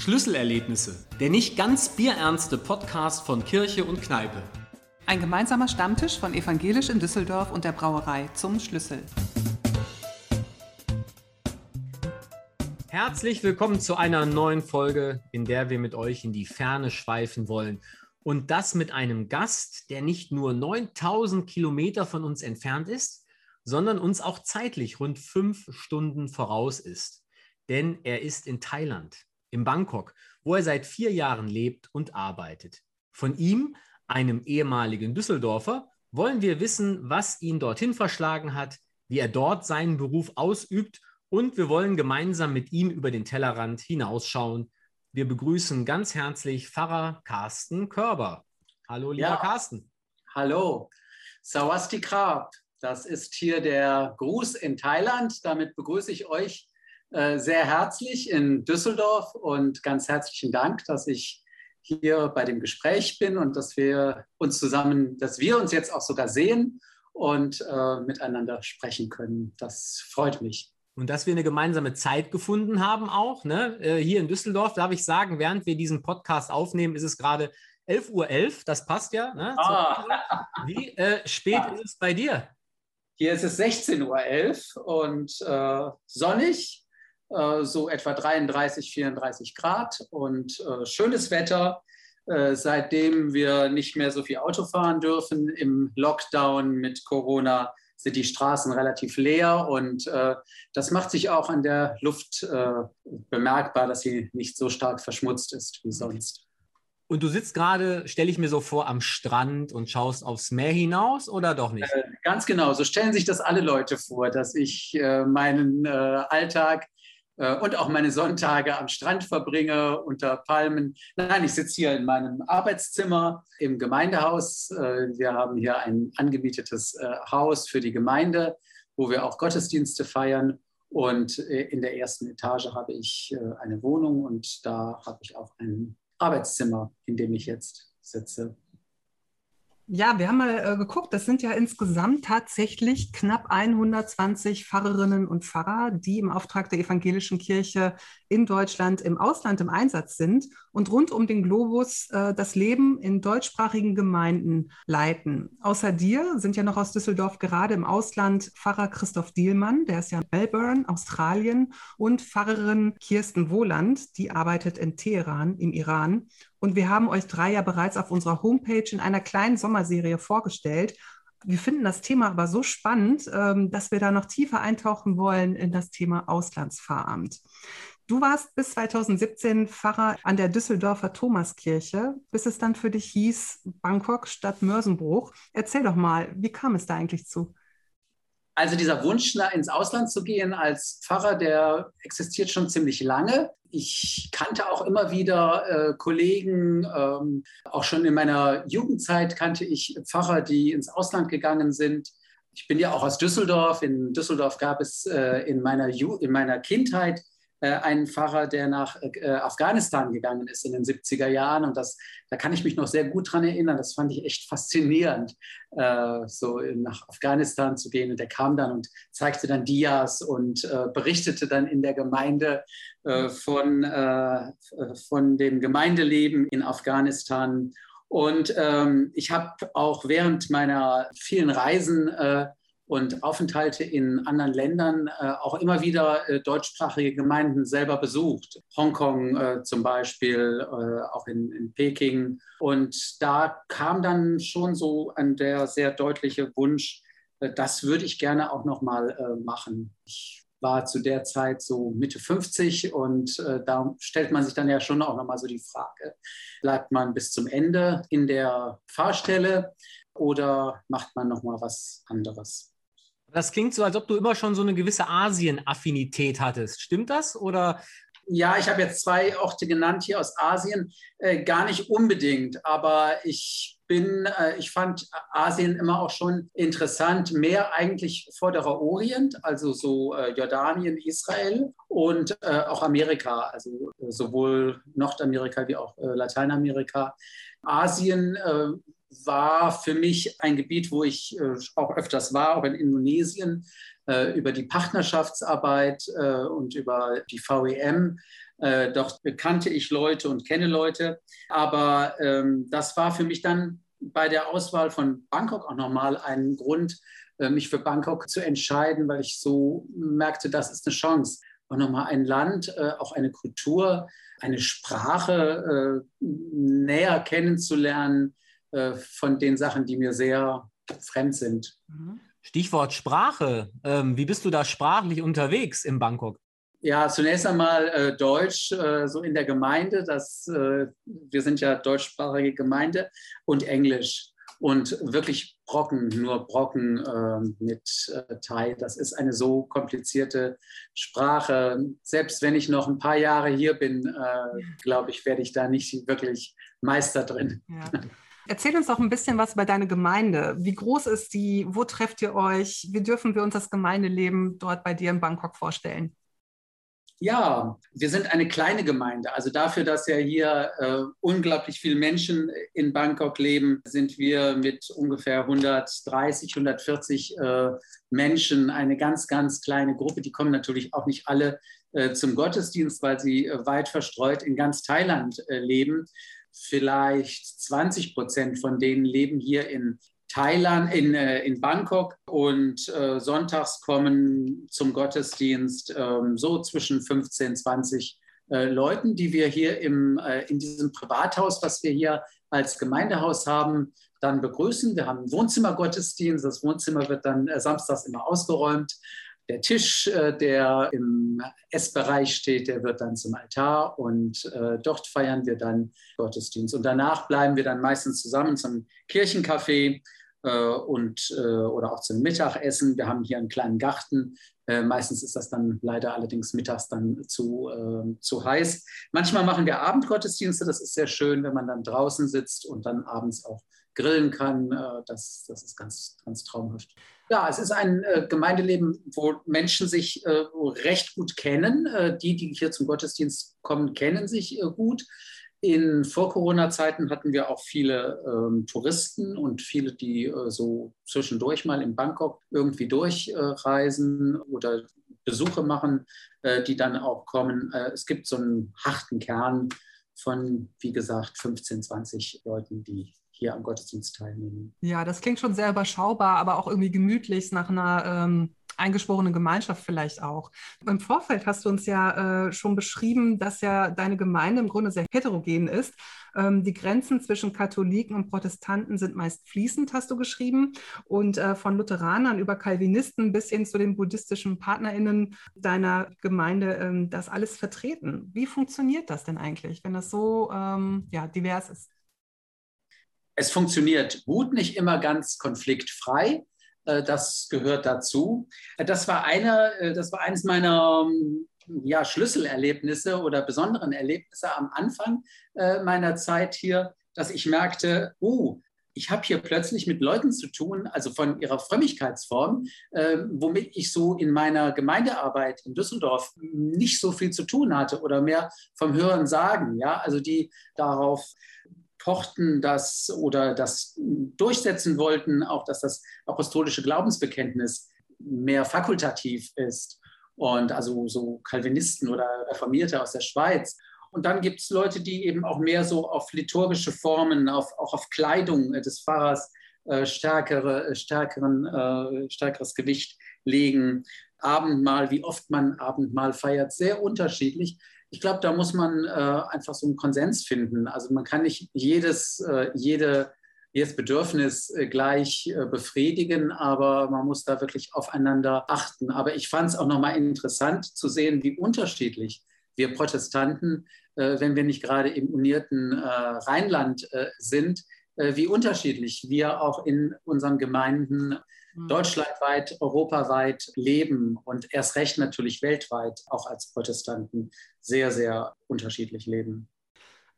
Schlüsselerlebnisse, der nicht ganz bierernste Podcast von Kirche und Kneipe. Ein gemeinsamer Stammtisch von Evangelisch in Düsseldorf und der Brauerei zum Schlüssel. Herzlich willkommen zu einer neuen Folge, in der wir mit euch in die Ferne schweifen wollen. Und das mit einem Gast, der nicht nur 9000 Kilometer von uns entfernt ist, sondern uns auch zeitlich rund fünf Stunden voraus ist. Denn er ist in Thailand in Bangkok, wo er seit vier Jahren lebt und arbeitet. Von ihm, einem ehemaligen Düsseldorfer, wollen wir wissen, was ihn dorthin verschlagen hat, wie er dort seinen Beruf ausübt und wir wollen gemeinsam mit ihm über den Tellerrand hinausschauen. Wir begrüßen ganz herzlich Pfarrer Carsten Körber. Hallo, lieber ja. Carsten. Hallo. Sawasti Krab. Das ist hier der Gruß in Thailand. Damit begrüße ich euch sehr herzlich in Düsseldorf und ganz herzlichen Dank, dass ich hier bei dem Gespräch bin und dass wir uns zusammen, dass wir uns jetzt auch sogar sehen und äh, miteinander sprechen können. Das freut mich. Und dass wir eine gemeinsame Zeit gefunden haben auch, ne? Äh, hier in Düsseldorf, darf ich sagen, während wir diesen Podcast aufnehmen, ist es gerade 11.11 Uhr, .11, das passt ja. Ne? Ah. Wie äh, spät ja. ist es bei dir? Hier ist es 16.11 Uhr und äh, sonnig äh, so etwa 33, 34 Grad und äh, schönes Wetter. Äh, seitdem wir nicht mehr so viel Auto fahren dürfen im Lockdown mit Corona, sind die Straßen relativ leer und äh, das macht sich auch an der Luft äh, bemerkbar, dass sie nicht so stark verschmutzt ist wie sonst. Und du sitzt gerade, stelle ich mir so vor, am Strand und schaust aufs Meer hinaus oder doch nicht? Äh, ganz genau, so stellen sich das alle Leute vor, dass ich äh, meinen äh, Alltag äh, und auch meine Sonntage am Strand verbringe unter Palmen. Nein, ich sitze hier in meinem Arbeitszimmer im Gemeindehaus. Äh, wir haben hier ein angemietetes äh, Haus für die Gemeinde, wo wir auch Gottesdienste feiern. Und in der ersten Etage habe ich eine Wohnung und da habe ich auch ein Arbeitszimmer, in dem ich jetzt sitze. Ja, wir haben mal äh, geguckt, das sind ja insgesamt tatsächlich knapp 120 Pfarrerinnen und Pfarrer, die im Auftrag der evangelischen Kirche in Deutschland im Ausland im Einsatz sind und rund um den Globus äh, das Leben in deutschsprachigen Gemeinden leiten. Außer dir sind ja noch aus Düsseldorf gerade im Ausland Pfarrer Christoph Dielmann, der ist ja in Melbourne, Australien, und Pfarrerin Kirsten Wohland, die arbeitet in Teheran im Iran und wir haben euch drei ja bereits auf unserer Homepage in einer kleinen Sommerserie vorgestellt. Wir finden das Thema aber so spannend, ähm, dass wir da noch tiefer eintauchen wollen in das Thema Auslandspfarramt. Du warst bis 2017 Pfarrer an der Düsseldorfer Thomaskirche, bis es dann für dich hieß Bangkok statt Mörsenbruch. Erzähl doch mal, wie kam es da eigentlich zu? Also dieser Wunsch, ins Ausland zu gehen als Pfarrer, der existiert schon ziemlich lange. Ich kannte auch immer wieder äh, Kollegen, ähm, auch schon in meiner Jugendzeit kannte ich Pfarrer, die ins Ausland gegangen sind. Ich bin ja auch aus Düsseldorf. In Düsseldorf gab es äh, in, meiner Ju in meiner Kindheit einen Pfarrer, der nach äh, Afghanistan gegangen ist in den 70er Jahren. Und das, da kann ich mich noch sehr gut dran erinnern. Das fand ich echt faszinierend, äh, so nach Afghanistan zu gehen. Und der kam dann und zeigte dann Dias und äh, berichtete dann in der Gemeinde äh, von, äh, von dem Gemeindeleben in Afghanistan. Und ähm, ich habe auch während meiner vielen Reisen äh, und Aufenthalte in anderen Ländern äh, auch immer wieder äh, deutschsprachige Gemeinden selber besucht. Hongkong äh, zum Beispiel, äh, auch in, in, Peking. Und da kam dann schon so ein der sehr deutliche Wunsch, äh, das würde ich gerne auch noch mal äh, machen. Ich war zu der Zeit so Mitte 50 und da stellt man sich dann ja schon auch noch mal so die Frage, bleibt man bis zum Ende in der Fahrstelle oder macht man noch mal was anderes? Das klingt so, als ob du immer schon so eine gewisse Asien-Affinität hattest. Stimmt das? Oder? Ja, ich habe jetzt zwei Orte genannt hier aus Asien. Äh, gar nicht unbedingt, aber ich bin, äh, ich fand Asien immer auch schon interessant, mehr eigentlich Vorderer Orient, also so äh, Jordanien, Israel und äh, auch Amerika, also äh, sowohl Nordamerika wie auch äh, Lateinamerika. Asien war für mich ein Gebiet, wo ich äh, auch öfters war, auch in Indonesien, äh, über die Partnerschaftsarbeit äh, und über die VEM. Äh, dort kannte ich Leute und kenne Leute. Aber ähm, das war für mich dann bei der Auswahl von Bangkok auch nochmal ein Grund, äh, mich für Bangkok zu entscheiden, weil ich so merkte, das ist eine Chance. Auch nochmal ein Land, äh, auch eine Kultur, eine Sprache äh, näher kennenzulernen von den Sachen, die mir sehr fremd sind. Mhm. Stichwort Sprache. Ähm, wie bist du da sprachlich unterwegs in Bangkok? Ja, zunächst einmal äh, Deutsch, äh, so in der Gemeinde. Das, äh, wir sind ja deutschsprachige Gemeinde und Englisch und wirklich Brocken, nur Brocken ähm, mit äh, Thai. Das ist eine so komplizierte Sprache. Selbst wenn ich noch ein paar Jahre hier bin, äh, glaube ich, werde ich da nicht wirklich Meister drin. Ja. Erzähl uns doch ein bisschen was über deine Gemeinde. Wie groß ist die? Wo trefft ihr euch? Wie dürfen wir uns das Gemeindeleben dort bei dir in Bangkok vorstellen? Ja, wir sind eine kleine Gemeinde. Also dafür, dass ja hier äh, unglaublich viele Menschen in Bangkok leben, sind wir mit ungefähr 130, 140 äh, Menschen eine ganz, ganz kleine Gruppe. Die kommen natürlich auch nicht alle äh, zum Gottesdienst, weil sie äh, weit verstreut in ganz Thailand äh, leben. Vielleicht 20 Prozent von denen leben hier in Thailand, in, äh, in Bangkok und äh, sonntags kommen zum Gottesdienst äh, so zwischen 15, 20 äh, Leuten, die wir hier im, äh, in diesem Privathaus, was wir hier als Gemeindehaus haben, dann begrüßen. Wir haben einen Wohnzimmergottesdienst. Das Wohnzimmer wird dann äh, samstags immer ausgeräumt. Der Tisch, der im Essbereich steht, der wird dann zum Altar und dort feiern wir dann Gottesdienst. Und danach bleiben wir dann meistens zusammen zum Kirchencafé äh, und, äh, oder auch zum Mittagessen. Wir haben hier einen kleinen Garten. Äh, meistens ist das dann leider allerdings mittags dann zu, zu heiß. Manchmal machen wir Abendgottesdienste. Das ist sehr schön, wenn man dann draußen sitzt und dann abends auch grillen kann. das, das ist ganz, ganz traumhaft. Ja, es ist ein äh, Gemeindeleben, wo Menschen sich äh, recht gut kennen. Äh, die, die hier zum Gottesdienst kommen, kennen sich gut. In Vor-Corona-Zeiten hatten wir auch viele ähm, Touristen und viele, die äh, so zwischendurch mal in Bangkok irgendwie durchreisen äh, oder Besuche machen, äh, die dann auch kommen. Äh, es gibt so einen harten Kern von, wie gesagt, 15, 20 Leuten, die hier am Gottesdienst teilnehmen. Ja, das klingt schon sehr überschaubar, aber auch irgendwie gemütlich nach einer ähm, eingeschworene Gemeinschaft vielleicht auch. Im Vorfeld hast du uns ja äh, schon beschrieben, dass ja deine Gemeinde im Grunde sehr heterogen ist. Ähm, die Grenzen zwischen Katholiken und Protestanten sind meist fließend, hast du geschrieben. Und äh, von Lutheranern über Calvinisten bis hin zu den buddhistischen PartnerInnen deiner Gemeinde, ähm, das alles vertreten. Wie funktioniert das denn eigentlich, wenn das so ähm, ja, divers ist? Es funktioniert gut, nicht immer ganz konfliktfrei. Äh, das gehört dazu. Äh, das war, eine, äh, das war eines meiner ähm, ja, Schlüsselerlebnisse oder besonderen Erlebnisse am Anfang meiner Zeit hier, dass ich merkte, oh, ich habe hier plötzlich mit Leuten zu tun, also von ihrer Frömmigkeitsform, äh, womit ich so in meiner Gemeindearbeit in Düsseldorf nicht so viel zu tun hatte oder mehr vom Hören sagen, ja, also die darauf pochten das oder das durchsetzen wollten, auch dass das apostolische Glaubensbekenntnis mehr fakultativ ist und also so Calvinisten oder Reformierte aus der Schweiz. Und dann gibt es Leute, die eben auch mehr so auf liturgische Formen, auf, auch auf Kleidung des Pfarrers äh, stärkere, stärkeren, äh, stärkeres Gewicht legen. Abendmahl, wie oft man Abendmahl feiert, sehr unterschiedlich ich glaube, da muss man äh, einfach so einen Konsens finden. Also man kann nicht jedes, äh, jede, jedes Bedürfnis äh, gleich äh, befriedigen, aber man muss da wirklich aufeinander achten. Aber ich fand es auch nochmal interessant zu sehen, wie unterschiedlich wir Protestanten, äh, wenn wir nicht gerade im unierten äh, Rheinland sind, wie unterschiedlich wir auch in unseren Gemeinden Mhm. deutschlandweit, europaweit leben und erst recht natürlich weltweit, auch als Protestanten, sehr, sehr unterschiedlich leben.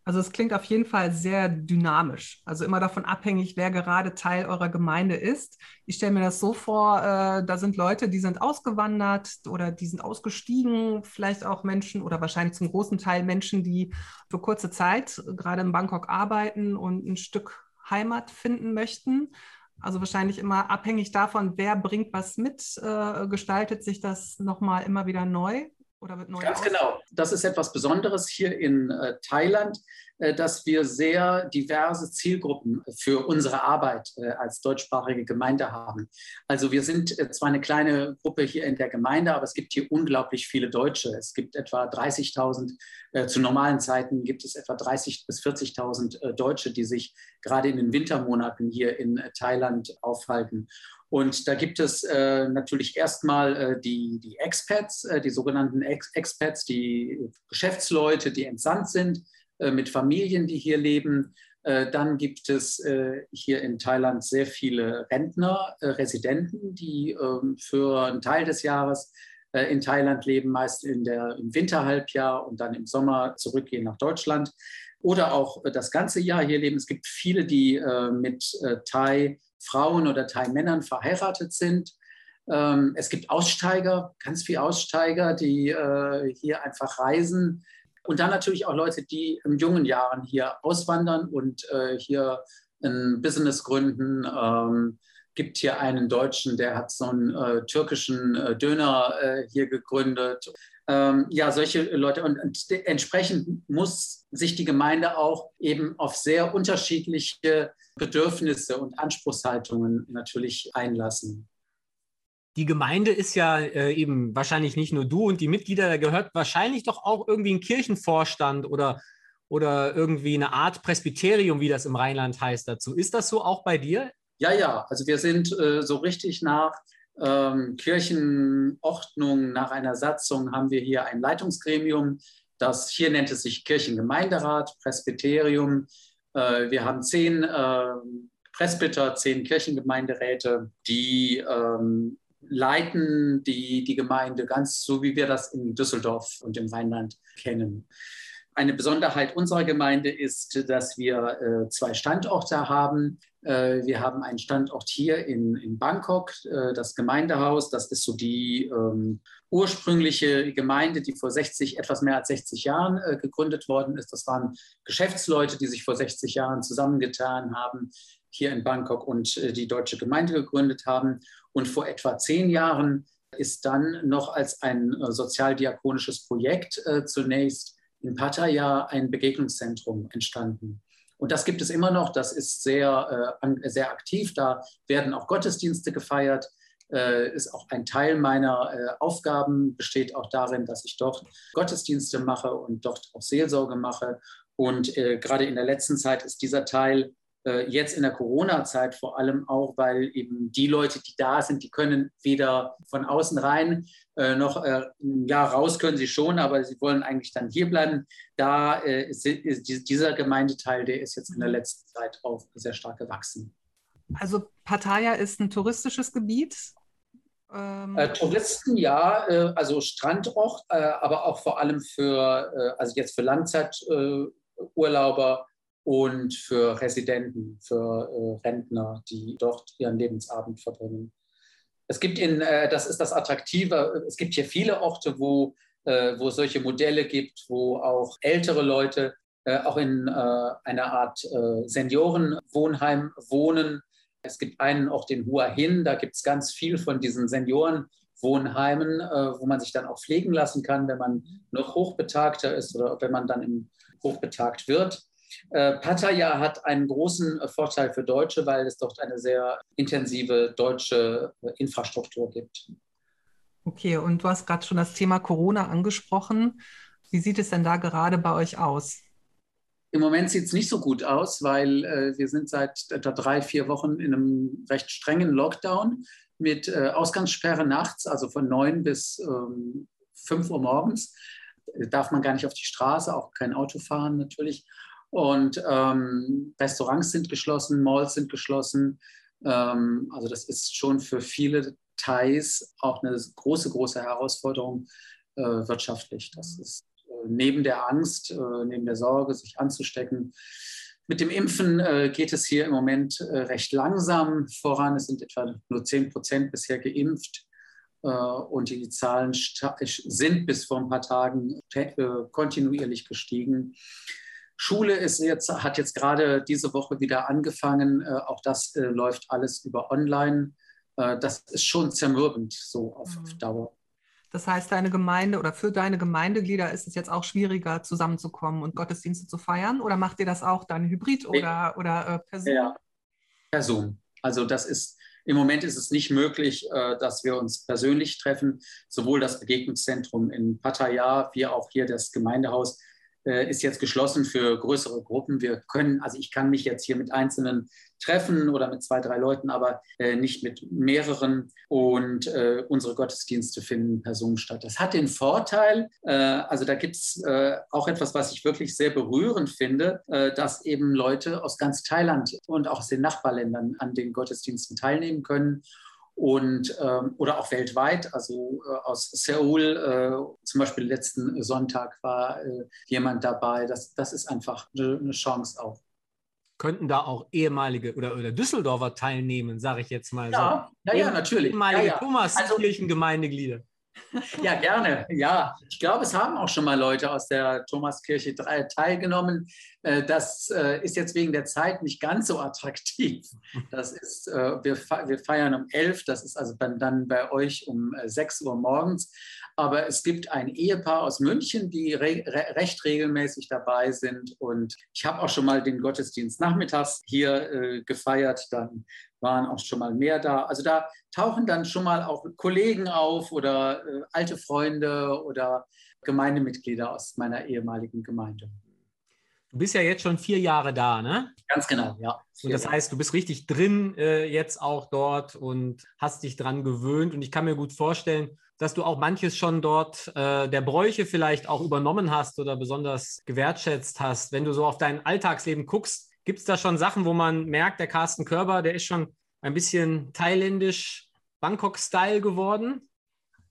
Also es klingt auf jeden Fall sehr dynamisch, also immer davon abhängig, wer gerade Teil eurer Gemeinde ist. Ich stelle mir das so vor, äh, da sind Leute, die sind ausgewandert oder die sind ausgestiegen, vielleicht auch Menschen oder wahrscheinlich zum großen Teil Menschen, die für kurze Zeit gerade in Bangkok arbeiten und ein Stück Heimat finden möchten. Also wahrscheinlich immer abhängig davon, wer bringt was mit, äh, gestaltet sich das nochmal immer wieder neu oder wird neu. Ganz genau. Das ist etwas Besonderes hier in äh, Thailand. Äh, dass wir sehr diverse Zielgruppen für unsere Arbeit äh, als deutschsprachige Gemeinde haben. Also wir sind äh, zwar eine kleine Gruppe hier in der Gemeinde, aber es gibt hier unglaublich viele Deutsche. Es gibt etwa 30.000, zu normalen Zeiten gibt es etwa 30.000 bis 40.000 Deutsche, die sich gerade in den Wintermonaten hier in Thailand aufhalten. Und da gibt es äh, natürlich erstmal äh, die, die Expats, äh, die sogenannten Ex Expats, die Geschäftsleute, die entsandt sind, äh, mit Familien, die hier leben. Äh, dann gibt es äh, hier in Thailand sehr viele Rentner, Residenten, die ähm, für einen Teil des Jahres in Thailand leben, meist in der, im Winterhalbjahr und dann im Sommer zurückgehen nach Deutschland oder auch das ganze Jahr hier leben. Es gibt viele, die mit Thai-Frauen oder Thai-Männern verheiratet sind. Ähm, es gibt Aussteiger, ganz viele Aussteiger, die hier einfach reisen und dann natürlich auch Leute, die in jungen Jahren hier auswandern und äh, hier ein Business gründen. Gibt hier einen Deutschen, der hat so einen äh, türkischen äh, Döner äh, hier gegründet. Ähm, ja, solche Leute. Und, und, entsprechend muss sich die Gemeinde auch eben auf sehr unterschiedliche Bedürfnisse und Anspruchshaltungen natürlich einlassen die Gemeinde ist ja äh, eben wahrscheinlich nicht nur du und die Mitglieder, da gehört wahrscheinlich doch auch irgendwie ein Kirchenvorstand oder, oder irgendwie eine Art Presbyterium, wie das im Rheinland heißt, dazu. Ist das so auch bei dir? Ja, ja. Also wir sind äh, so richtig nach ähm, Kirchenordnung, nach einer Satzung haben wir hier ein Leitungsgremium. Das hier nennt es sich Kirchengemeinderat, Presbyterium. Äh, wir haben zehn äh, Presbyter, zehn Kirchengemeinderäte, die ähm, leiten die, die Gemeinde ganz so, wie wir das in Düsseldorf und im Rheinland kennen. Eine Besonderheit unserer Gemeinde ist, dass wir äh, zwei Standorte haben. Äh, wir haben einen Standort hier in, in Bangkok, äh, das Gemeindehaus. Das ist so die ähm, ursprüngliche Gemeinde, die vor 60, etwas mehr als 60 Jahren äh, gegründet worden ist. Das waren Geschäftsleute, die sich vor 60 Jahren zusammengetan haben, hier in Bangkok und äh, die deutsche Gemeinde gegründet haben. Und vor etwa zehn Jahren ist dann noch als ein äh, sozialdiakonisches Projekt zunächst in Pattaya ein Begegnungszentrum entstanden. Und das gibt es immer noch, das ist sehr, äh, sehr aktiv, da werden auch Gottesdienste gefeiert. Äh, ist auch ein Teil meiner äh, Aufgaben, besteht auch darin, dass ich dort Gottesdienste mache und dort auch Seelsorge mache. Und äh, gerade in der letzten Zeit ist dieser Teil jetzt in der Corona-Zeit vor allem auch, weil eben die Leute, die da sind, die können weder von außen rein äh, noch äh, ja raus können sie schon, aber sie wollen eigentlich dann hier bleiben. Da äh, ist, ist, dieser Gemeindeteil, der ist jetzt in der letzten Zeit auch sehr stark gewachsen. Also Pattaya ist ein touristisches Gebiet. Ähm äh, Touristen ja, äh, also Strandort, aber auch vor allem für, also jetzt für Langzeiturlauber und für Residenten, für äh, Rentner, die dort ihren Lebensabend verbringen. Es gibt in, äh, das ist das Attraktive, es gibt hier viele Orte, wo, äh, wo es solche Modelle gibt, wo auch ältere Leute äh, auch in äh, einer Art Seniorenwohnheim wohnen. Es gibt einen Ort in Hua Hin, da gibt es ganz viel von diesen Seniorenwohnheimen, wo man sich dann auch pflegen lassen kann, wenn man noch hochbetagter ist oder wenn man dann im hochbetagt wird. Äh, Pattaya hat einen großen äh, Vorteil für Deutsche, weil es dort eine sehr intensive deutsche äh, Infrastruktur gibt. Okay, und du hast gerade schon das Thema Corona angesprochen. Wie sieht es denn da gerade bei euch aus? Im Moment sieht es nicht so gut aus, weil äh, wir sind seit etwa drei, vier Wochen in einem recht strengen Lockdown mit äh, Ausgangssperre nachts, also von neun bis ähm, fünf Uhr morgens. Darf man gar nicht auf die Straße, auch kein Auto fahren natürlich. Und ähm, Restaurants sind geschlossen, Malls sind geschlossen. Ähm, also das ist schon für viele Thais auch eine große, große Herausforderung äh, wirtschaftlich. Das ist äh, neben der Angst, äh, neben der Sorge, sich anzustecken. Mit dem Impfen äh, geht es hier im Moment äh, recht langsam voran. Es sind etwa nur 10 Prozent bisher geimpft. Äh, und die Zahlen sind bis vor ein paar Tagen kontinuierlich gestiegen. Schule ist jetzt, hat jetzt gerade diese Woche wieder angefangen. Äh, auch das äh, läuft alles über online. Äh, das ist schon zermürbend so auf, mhm. auf Dauer. Das heißt, deine Gemeinde oder für deine Gemeindeglieder ist es jetzt auch schwieriger, zusammenzukommen und Gottesdienste zu feiern? Oder macht ihr das auch dann hybrid oder, oder äh, per Zoom? Ja, per Zoom. Also das ist, im Moment ist es nicht möglich, äh, dass wir uns persönlich treffen. Sowohl das Begegnungszentrum in Pattaya wie auch hier das Gemeindehaus ist jetzt geschlossen für größere Gruppen. Wir können, also ich kann mich jetzt hier mit Einzelnen treffen oder mit zwei, drei Leuten, aber äh, nicht mit mehreren. Und äh, unsere Gottesdienste finden per Zoom statt. Das hat den Vorteil, äh, also da gibt es äh, auch etwas, was ich wirklich sehr berührend finde, äh, dass eben Leute aus ganz Thailand und auch aus den Nachbarländern an den Gottesdiensten teilnehmen können und ähm, oder auch weltweit. Also äh, aus Seoul, äh, zum Beispiel letzten Sonntag war äh, jemand dabei. Das, das ist einfach eine, eine Chance auch. Könnten da auch ehemalige oder, oder Düsseldorfer teilnehmen, sage ich jetzt mal ja, so. Ja, ja, natürlich. Ehemalige ja, ja. Thomaskirchengemeindeglieder. Also, ja, gerne. Ja, ich glaube, es haben auch schon mal Leute aus der Thomaskirche teilgenommen. Äh, das äh, ist jetzt wegen der Zeit nicht ganz so attraktiv. Das ist, äh, wir, feiern um 11, das ist also dann bei euch um 6 Uhr morgens. Aber es gibt ein Ehepaar aus München, die re recht regelmäßig dabei sind. Und ich habe auch schon mal den Gottesdienst nachmittags hier gefeiert. Dann waren auch schon mal mehr da. Also da tauchen dann schon mal auch Kollegen auf oder äh, alte Freunde oder Gemeindemitglieder aus meiner ehemaligen Gemeinde. Du bist ja jetzt schon vier Jahre da, ne? Ganz genau, ja. Und das heißt, du bist richtig drin äh, jetzt auch dort und hast dich dran gewöhnt. Und ich kann mir gut vorstellen, dass du auch manches schon dort äh, der Bräuche vielleicht auch übernommen hast oder besonders gewertschätzt hast. Wenn du so auf dein Alltagsleben guckst, Gibt es da schon Sachen, wo man merkt, der Carsten Körber, der ist schon ein bisschen thailändisch Bangkok-Style geworden?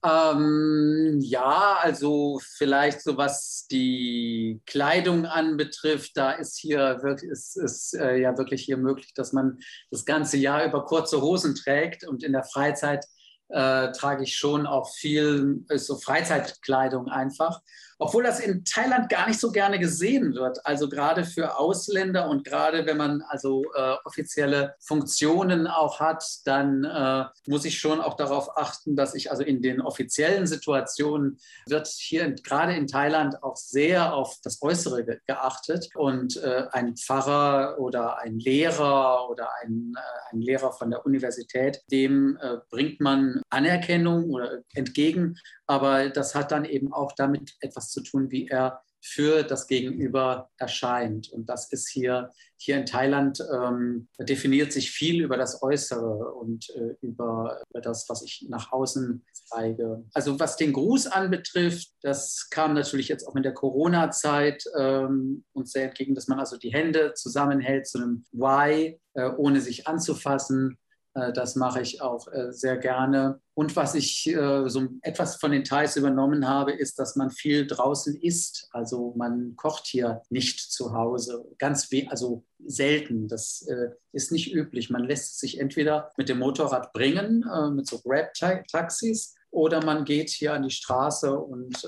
Ähm, ja, also vielleicht so was die Kleidung anbetrifft, da ist hier wirklich, ist, ist äh, ja wirklich hier möglich, dass man das ganze Jahr über kurze Hosen trägt und in der Freizeit äh, trage ich schon auch viel äh, so Freizeitkleidung einfach obwohl das in Thailand gar nicht so gerne gesehen wird. Also gerade für Ausländer und gerade wenn man also äh, offizielle Funktionen auch hat, dann äh, muss ich schon auch darauf achten, dass ich also in den offiziellen Situationen wird hier gerade in Thailand auch sehr auf das Äußere ge geachtet und äh, ein Pfarrer oder ein Lehrer oder ein, äh, ein Lehrer von der Universität, dem äh, bringt man Anerkennung oder entgegen, aber das hat dann eben auch damit etwas zu tun, wie er für das Gegenüber erscheint. Und das ist hier, hier in Thailand, ähm, definiert sich viel über das Äußere und äh, über, über das, was ich nach außen zeige. Also was den Gruß anbetrifft, das kam natürlich jetzt auch in der Corona-Zeit ähm, uns sehr entgegen, dass man also die Hände zusammenhält zu einem Y, äh, ohne sich anzufassen. Äh, das mache ich auch äh, sehr gerne. Und was ich äh, so etwas von den Thais übernommen habe, ist, dass man viel draußen isst. Also man kocht hier nicht zu Hause. Ganz also selten. Das ist nicht üblich. Man lässt sich entweder mit dem Motorrad bringen, mit so Grab-Taxis, oder man geht hier an die Straße und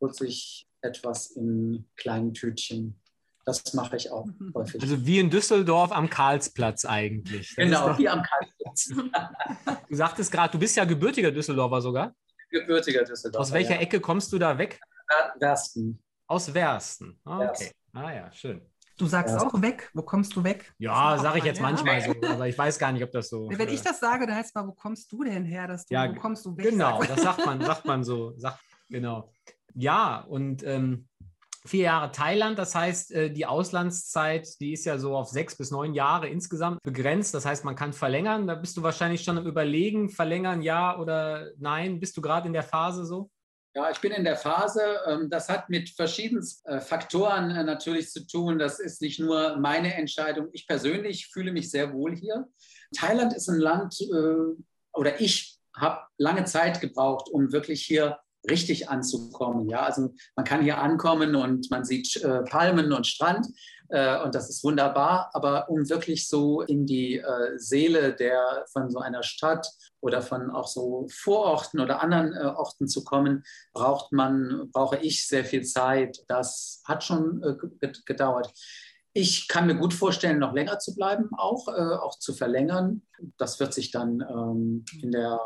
holt sich etwas in kleinen Tütchen. Das mache ich auch mhm. häufig. Also wie in Düsseldorf am Karlsplatz eigentlich. Das genau, wie am Karlsplatz. du sagtest gerade, du bist ja gebürtiger Düsseldorfer sogar. Gebürtiger Düsseldorfer. Aus welcher ja. Ecke kommst du da weg? Wersten. Aus Wersten. Ah, okay. Ah ja, schön. Du sagst ja. auch weg. Wo kommst du weg? Ja, sage ich jetzt manchmal so, aber ich weiß gar nicht, ob das so. Wenn ich das sage, dann heißt es mal, wo kommst du denn her? Dass du, ja, wo kommst du weg? Genau, das sagt man, sagt man so. Sagt, genau. Ja, und ähm, vier Jahre Thailand. Das heißt, äh, die Auslandszeit, die ist ja so auf sechs bis neun Jahre insgesamt begrenzt. Das heißt, man kann verlängern. Da bist du wahrscheinlich schon am Überlegen, verlängern ja oder nein. Bist du gerade in der Phase so? Ja, ich bin in der Phase. Ähm, das hat mit verschiedenen äh, Faktoren äh, natürlich zu tun. Das ist nicht nur meine Entscheidung. Ich persönlich fühle mich sehr wohl hier. Thailand ist ein Land, oder ich habe lange Zeit gebraucht, um wirklich hier richtig anzukommen. Ja, also man kann hier ankommen und man sieht äh, Palmen und Strand äh, und das ist wunderbar. Aber um wirklich so in die äh, Seele der von so einer Stadt oder von auch so Vororten oder anderen äh, Orten zu kommen, braucht man, brauche ich sehr viel Zeit. Das hat schon äh, gedauert. Ich kann mir gut vorstellen, noch länger zu bleiben, auch, äh, auch zu verlängern. Das wird sich dann ähm, in der,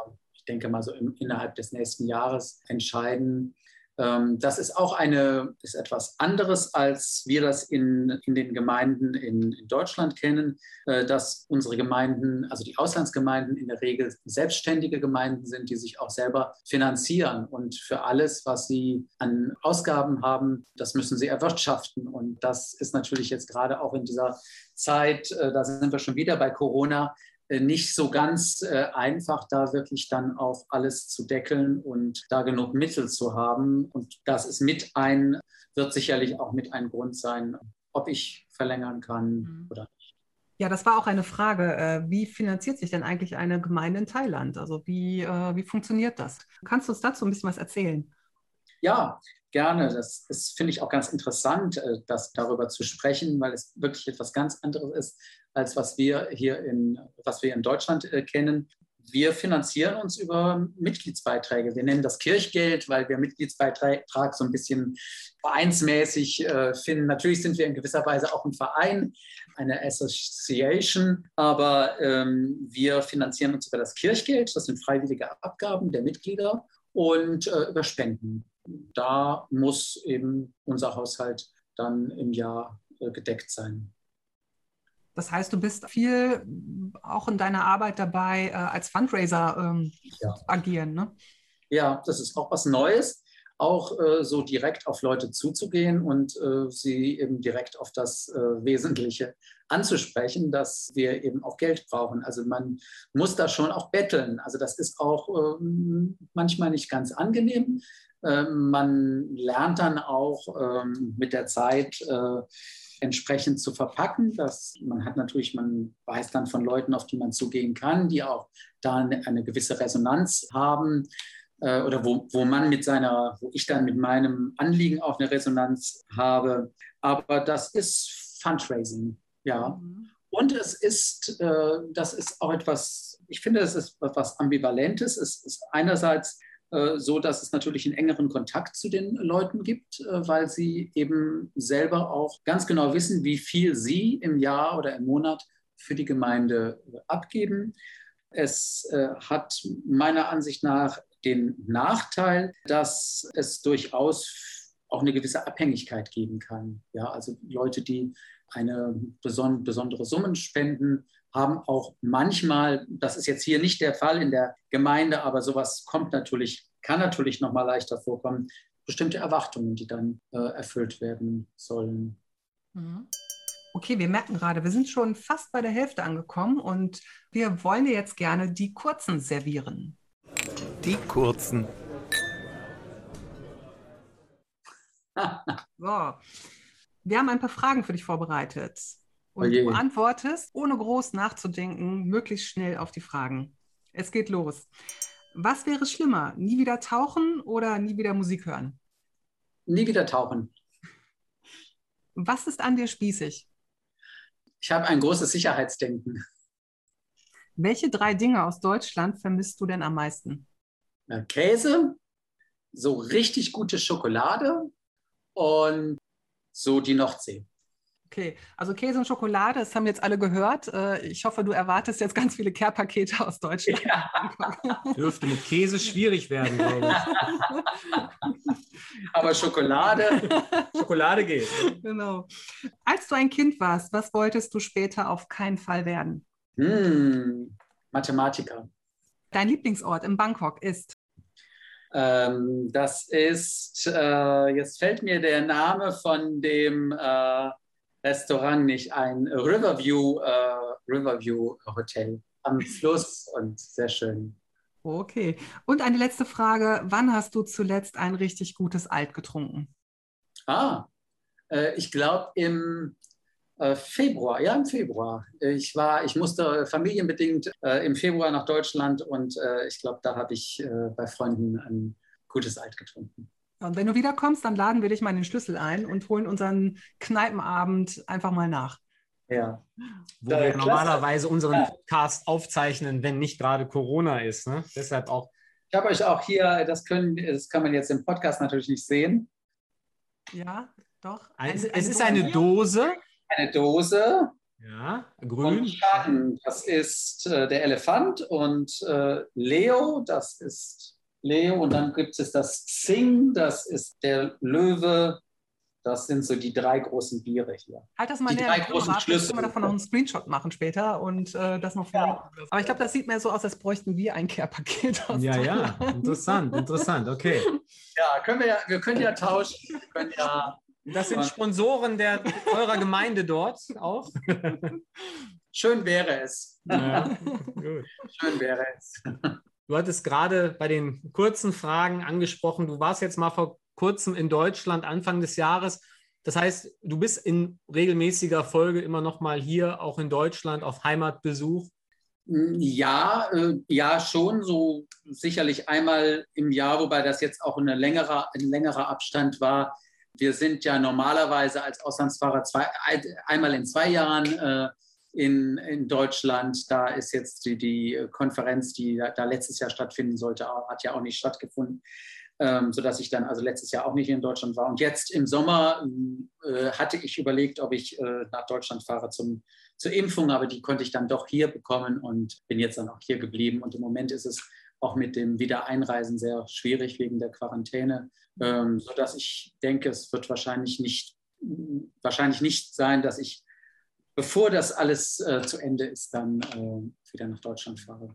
ich denke mal so im, innerhalb des nächsten Jahres entscheiden. Ähm, das ist auch eine, ist etwas anderes, als wir das in, in den Gemeinden in, in Deutschland kennen, äh, dass unsere Gemeinden, also die Auslandsgemeinden in der Regel selbstständige Gemeinden sind, die sich auch selber finanzieren und für alles, was sie an Ausgaben haben, das müssen sie erwirtschaften. Und das ist natürlich jetzt gerade auch in dieser Zeit, äh, da sind wir schon wieder bei Corona, nicht so ganz äh, einfach, da wirklich dann auch alles zu deckeln und da genug Mittel zu haben. Und das ist mit ein, wird sicherlich auch mit ein Grund sein, ob ich verlängern kann mhm. oder nicht. Ja, das war auch eine Frage. Äh, wie finanziert sich denn eigentlich eine Gemeinde in Thailand? Also wie, wie funktioniert das? Kannst du uns dazu ein bisschen was erzählen? Ja, gerne. Das, das finde ich auch ganz interessant, das darüber zu sprechen, weil es wirklich etwas ganz anderes ist als was wir hier in, was wir in Deutschland äh, kennen. Wir finanzieren uns über Mitgliedsbeiträge. Wir nennen das Kirchgeld, weil wir Mitgliedsbeitrag so ein bisschen vereinsmäßig äh, finden. Natürlich sind wir in gewisser Weise auch ein Verein, eine Association, aber ähm, wir finanzieren uns über das Kirchgeld. Das sind freiwillige Abgaben der Mitglieder und äh, über Spenden. Da muss eben unser Haushalt dann im Jahr äh, gedeckt sein. Das heißt, du bist viel auch in deiner Arbeit dabei, äh, als Fundraiser ähm, ja. agieren. Ne? Ja, das ist auch was Neues, auch äh, so direkt auf Leute zuzugehen und äh, sie eben direkt auf das äh, Wesentliche anzusprechen, dass wir eben auch Geld brauchen. Also man muss da schon auch betteln. Also das ist auch ähm, manchmal nicht ganz angenehm. Ähm, man lernt dann auch ähm, mit der Zeit, äh, entsprechend zu verpacken. Das, man hat natürlich, man weiß dann von Leuten, auf die man zugehen kann, die auch da eine, eine gewisse Resonanz haben äh, oder wo, wo man mit seiner, wo ich dann mit meinem Anliegen auch eine Resonanz habe. Aber das ist Fundraising, ja. Mhm. Und es ist, äh, das ist auch etwas, ich finde, es ist etwas Ambivalentes. Es ist einerseits so dass es natürlich einen engeren Kontakt zu den Leuten gibt, äh, weil sie eben selber auch ganz genau wissen, wie viel sie im Jahr oder im Monat für die Gemeinde abgeben. Es äh, hat meiner Ansicht nach den Nachteil, dass es durchaus auch eine gewisse Abhängigkeit geben kann. Ja, also Leute, die eine besondere Summen spenden, haben auch manchmal, das ist jetzt hier nicht der Fall in der Gemeinde, aber sowas kommt natürlich, kann natürlich noch mal leichter vorkommen, bestimmte Erwartungen, die dann äh, erfüllt werden sollen. Mhm. Okay, wir merken gerade, wir sind schon fast bei der Hälfte angekommen und wir wollen dir jetzt gerne die kurzen servieren. Die kurzen. so, wir haben ein paar Fragen für dich vorbereitet. Und oh du antwortest, ohne groß nachzudenken, möglichst schnell auf die Fragen. Es geht los. Was wäre schlimmer? Nie wieder tauchen oder nie wieder Musik hören? Nie wieder tauchen. Was ist an dir spießig? Ich habe ein großes Sicherheitsdenken. Welche drei Dinge aus Deutschland vermisst du denn am meisten? Käse, so richtig gute Schokolade und so die Nordsee. Okay, also Käse und Schokolade, das haben jetzt alle gehört. Äh, ich hoffe, du erwartest jetzt ganz viele Care-Pakete aus Deutschland. Ja. Dürfte mit Käse schwierig werden, glaube ich. Aber Schokolade. Schokolade geht. Genau. Als du ein Kind warst, was wolltest du später auf keinen Fall werden? Hm, Mathematiker. Dein Lieblingsort in Bangkok ist? Ähm, das ist, äh, jetzt fällt mir der Name von dem äh, Restaurant nicht ein Riverview, äh, Riverview Hotel am Fluss und sehr schön. Okay. Und eine letzte Frage: Wann hast du zuletzt ein richtig gutes Alt getrunken? Ah, äh, ich glaube im äh, Februar, ja, im Februar. Ich war, ich musste familienbedingt äh, im Februar nach Deutschland und äh, ich glaube, da habe ich äh, bei Freunden ein gutes Alt getrunken. Und wenn du wiederkommst, dann laden wir dich mal in den Schlüssel ein und holen unseren Kneipenabend einfach mal nach. Ja. Wo wir klasse. normalerweise unseren Podcast aufzeichnen, wenn nicht gerade Corona ist. Ne? Deshalb auch. Ich habe euch auch hier, das, können, das kann man jetzt im Podcast natürlich nicht sehen. Ja, doch. Eine, es, es ist eine Dose. Eine Dose. Ja, grün. Und Schatten, das ist äh, der Elefant und äh, Leo, das ist Leo. Und dann gibt es das Sing, das ist der Löwe. Das sind so die drei großen Biere hier. Halt das mal die näher. drei großen Schlüssel. Können wir davon noch einen Screenshot machen später und äh, das noch ja. Aber ich glaube, das sieht mehr so aus, als bräuchten wir ein Care-Paket. Ja, ja, interessant, interessant, okay. Ja, können wir ja, wir können ja tauschen. Wir können ja das sind Sponsoren der, eurer Gemeinde dort auch. Schön wäre es. Ja, Schön wäre es. Du hattest gerade bei den kurzen Fragen angesprochen, du warst jetzt mal vor kurzem in Deutschland, Anfang des Jahres. Das heißt, du bist in regelmäßiger Folge immer noch mal hier, auch in Deutschland, auf Heimatbesuch. Ja, äh, ja, schon so sicherlich einmal im Jahr, wobei das jetzt auch eine längere, ein längerer Abstand war. Wir sind ja normalerweise als Auslandsfahrer zwei, einmal in zwei Jahren äh, in, in Deutschland. Da ist jetzt die, die Konferenz, die da, letztes Jahr stattfinden sollte, hat ja auch nicht stattgefunden, ähm, sodass ich dann also letztes Jahr auch nicht in Deutschland war. Und jetzt im Sommer äh, hatte ich überlegt, ob ich äh, nach Deutschland fahre zum, zur Impfung, aber die konnte ich dann doch hier bekommen und bin jetzt dann auch hier geblieben. Und im Moment ist es auch mit dem Wiedereinreisen sehr schwierig wegen der Quarantäne, ähm, sodass ich denke, es wird wahrscheinlich nicht, wahrscheinlich nicht sein, dass ich, bevor das alles äh, zu Ende ist, dann äh, wieder nach Deutschland fahre.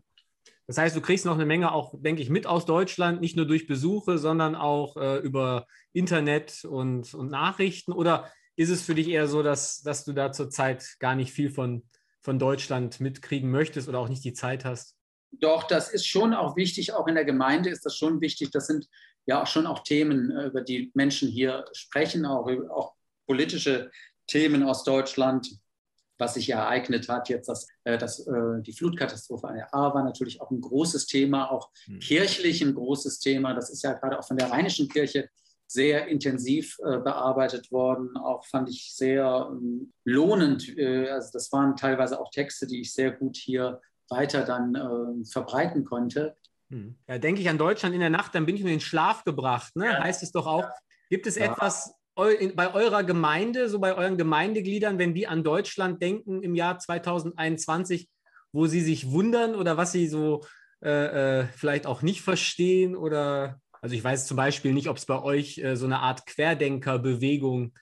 Das heißt, du kriegst noch eine Menge auch, denke ich, mit aus Deutschland, nicht nur durch Besuche, sondern auch äh, über Internet und, und Nachrichten. Oder ist es für dich eher so, dass, dass du da zurzeit gar nicht viel von, von Deutschland mitkriegen möchtest oder auch nicht die Zeit hast? Doch, das ist schon auch wichtig, auch in der Gemeinde ist das schon wichtig. Das sind ja auch schon auch Themen, äh, über die Menschen hier sprechen, auch, auch politische Themen aus Deutschland, was sich ereignet hat. Jetzt das, äh, das, äh, die Flutkatastrophe an der A war natürlich auch ein großes Thema, auch mhm. kirchlich ein großes Thema. Das ist ja gerade auch von der Rheinischen Kirche sehr intensiv bearbeitet worden. Auch fand ich sehr ähm, lohnend. also das waren teilweise auch Texte, die ich sehr gut hier weiter dann äh, verbreiten konnte. Hm. Ja, denke ich an Deutschland in der Nacht, dann bin ich mir in den Schlaf gebracht. Ne? Ja. Heißt es doch auch. Gibt es ja. etwas bei eurer Gemeinde, so bei euren Gemeindegliedern, wenn die an Deutschland denken im Jahr 2021, wo sie sich wundern oder was sie so äh, äh, vielleicht auch nicht verstehen? Oder also ich weiß zum Beispiel nicht, ob es bei euch äh, so eine Art Querdenkerbewegung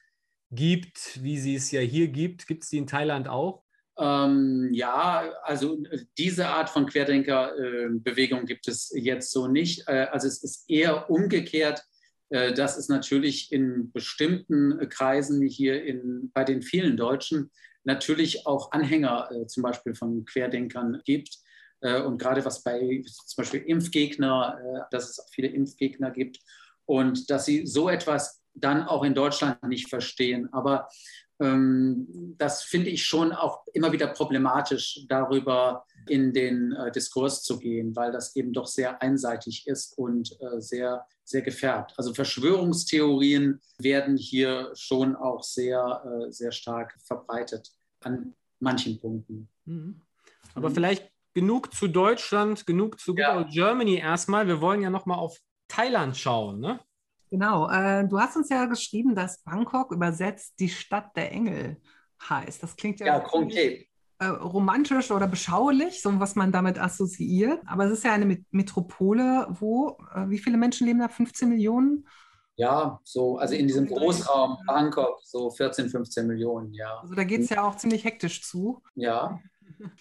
gibt, wie sie es ja hier gibt. Gibt es die in Thailand auch? Ähm, ja, also äh, diese Art von Querdenkerbewegung äh, gibt es jetzt so nicht. Äh, also es ist eher umgekehrt, äh, dass es natürlich in bestimmten Kreisen hier in, bei den vielen Deutschen natürlich auch Anhänger äh, zum Beispiel von Querdenkern gibt. Äh, und gerade was bei zum Beispiel Impfgegner, dass es viele Impfgegner gibt und dass sie so etwas dann auch in Deutschland nicht verstehen. Aber ähm, das finde ich schon auch immer wieder problematisch, darüber in den äh, Diskurs zu gehen, weil das eben doch sehr einseitig ist und äh, sehr, sehr gefärbt. Also Verschwörungstheorien werden hier schon auch sehr, äh, sehr stark verbreitet an manchen Punkten. Mhm. Aber vielleicht genug zu Deutschland, genug zu ja. Germany erstmal. Wir wollen ja nochmal auf Thailand schauen, ne? Genau, äh, du hast uns ja geschrieben, dass Bangkok übersetzt die Stadt der Engel heißt. Das klingt ja, ja konkret. Äh, romantisch oder beschaulich, so was man damit assoziiert. Aber es ist ja eine Metropole, wo, äh, wie viele Menschen leben da? 15 Millionen? Ja, so, also in diesem Großraum Bangkok, so 14, 15 Millionen, ja. Also da geht es ja auch ziemlich hektisch zu. Ja,